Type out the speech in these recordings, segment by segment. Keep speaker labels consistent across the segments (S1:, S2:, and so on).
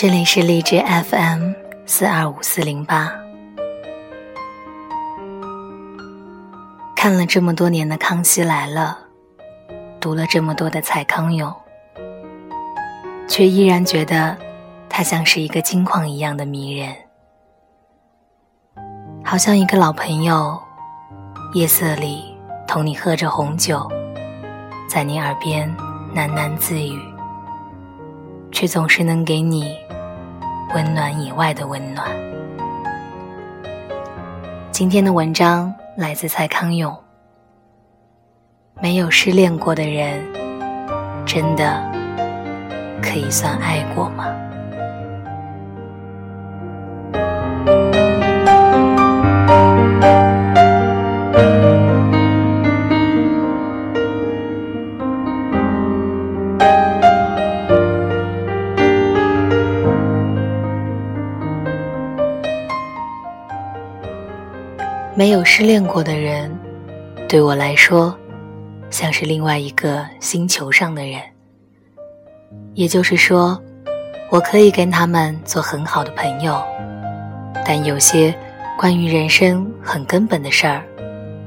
S1: 这里是荔枝 FM 四二五四零八。看了这么多年的《康熙来了》，读了这么多的蔡康永，却依然觉得他像是一个金矿一样的迷人，好像一个老朋友，夜色里同你喝着红酒，在你耳边喃喃自语，却总是能给你。温暖以外的温暖。今天的文章来自蔡康永。没有失恋过的人，真的可以算爱过吗？没有失恋过的人，对我来说，像是另外一个星球上的人。也就是说，我可以跟他们做很好的朋友，但有些关于人生很根本的事儿，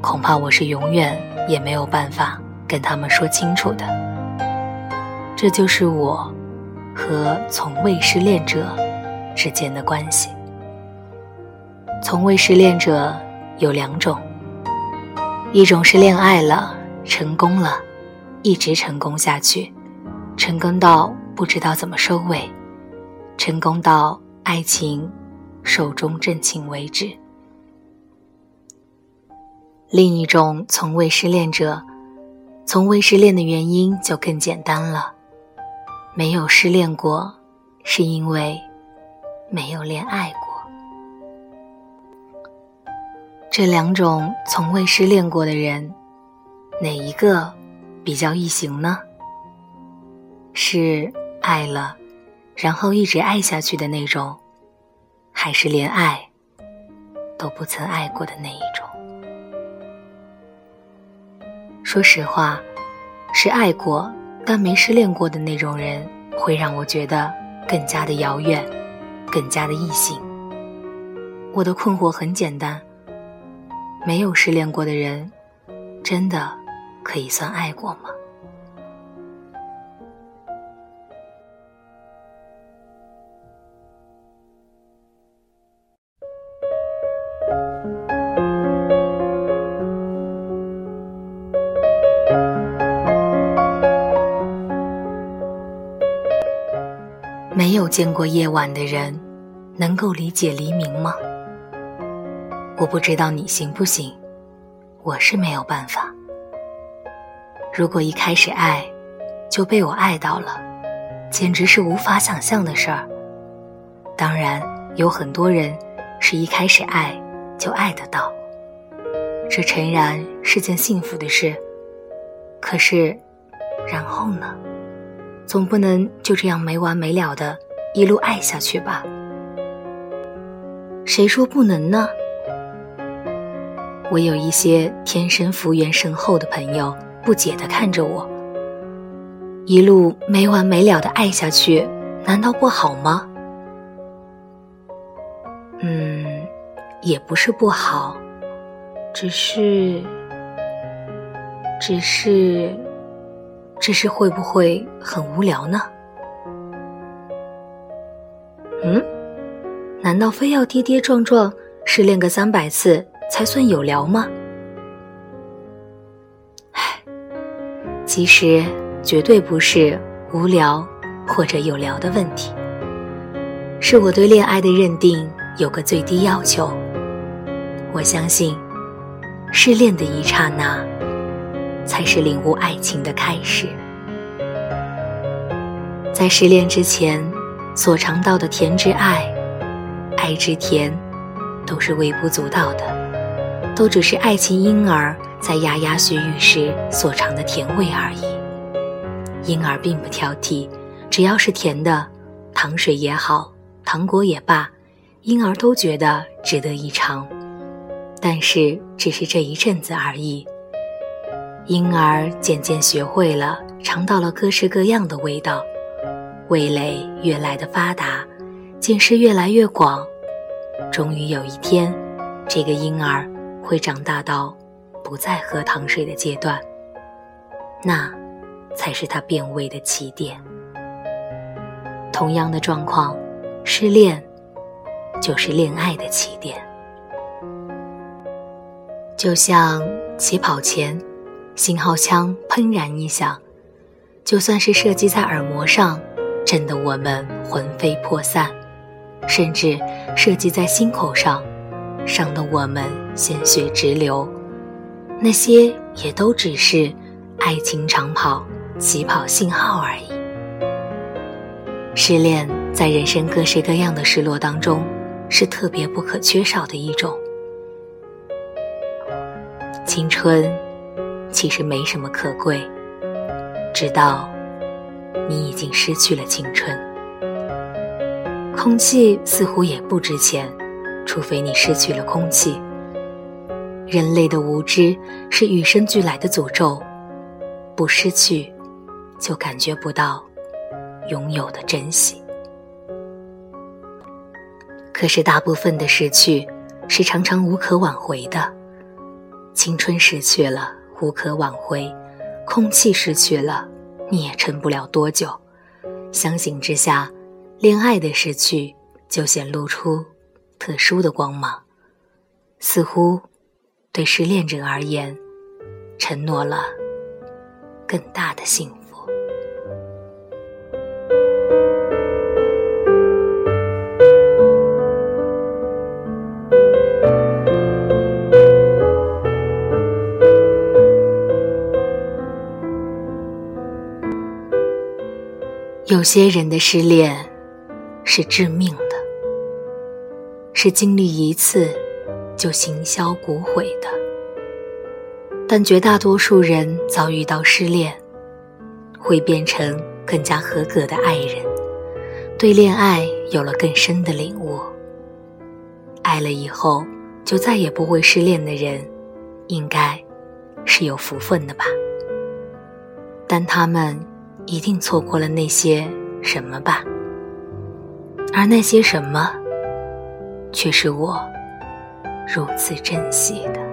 S1: 恐怕我是永远也没有办法跟他们说清楚的。这就是我和从未失恋者之间的关系。从未失恋者。有两种，一种是恋爱了，成功了，一直成功下去，成功到不知道怎么收尾，成功到爱情寿终正寝为止。另一种从未失恋者，从未失恋的原因就更简单了，没有失恋过，是因为没有恋爱过。这两种从未失恋过的人，哪一个比较易行呢？是爱了，然后一直爱下去的那种，还是连爱都不曾爱过的那一种？说实话，是爱过但没失恋过的那种人，会让我觉得更加的遥远，更加的异性。我的困惑很简单。没有失恋过的人，真的可以算爱过吗？没有见过夜晚的人，能够理解黎明吗？我不知道你行不行，我是没有办法。如果一开始爱就被我爱到了，简直是无法想象的事儿。当然，有很多人是一开始爱就爱得到，这诚然是件幸福的事。可是，然后呢？总不能就这样没完没了的一路爱下去吧？谁说不能呢？我有一些天生福缘深厚的朋友，不解地看着我，一路没完没了的爱下去，难道不好吗？嗯，也不是不好，只是，只是，只是会不会很无聊呢？嗯，难道非要跌跌撞撞失恋个三百次？才算有聊吗？其实绝对不是无聊或者有聊的问题，是我对恋爱的认定有个最低要求。我相信，失恋的一刹那，才是领悟爱情的开始。在失恋之前，所尝到的甜之爱，爱之甜，都是微不足道的。都只是爱情婴儿在牙牙学语时所尝的甜味而已。婴儿并不挑剔，只要是甜的，糖水也好，糖果也罢，婴儿都觉得值得一尝。但是只是这一阵子而已。婴儿渐渐学会了尝到了各式各样的味道，味蕾越来的发达，见识越来越广。终于有一天，这个婴儿会长大到不再喝糖水的阶段，那才是他变味的起点。同样的状况，失恋就是恋爱的起点。就像起跑前，信号枪砰然一响，就算是射击在耳膜上，震得我们魂飞魄散；甚至射击在心口上，伤得我们鲜血直流。那些也都只是爱情长跑起跑信号而已。失恋在人生各式各样的失落当中，是特别不可缺少的一种。青春其实没什么可贵，直到你已经失去了青春。空气似乎也不值钱，除非你失去了空气。人类的无知是与生俱来的诅咒，不失去就感觉不到拥有的珍惜。可是大部分的失去是常常无可挽回的。青春失去了，无可挽回；空气失去了，你也撑不了多久。相形之下，恋爱的失去就显露出特殊的光芒，似乎对失恋者而言，承诺了更大的幸福。有些人的失恋是致命的，是经历一次就形销骨毁的。但绝大多数人遭遇到失恋，会变成更加合格的爱人，对恋爱有了更深的领悟。爱了以后就再也不会失恋的人，应该是有福分的吧？但他们。一定错过了那些什么吧，而那些什么，却是我如此珍惜的。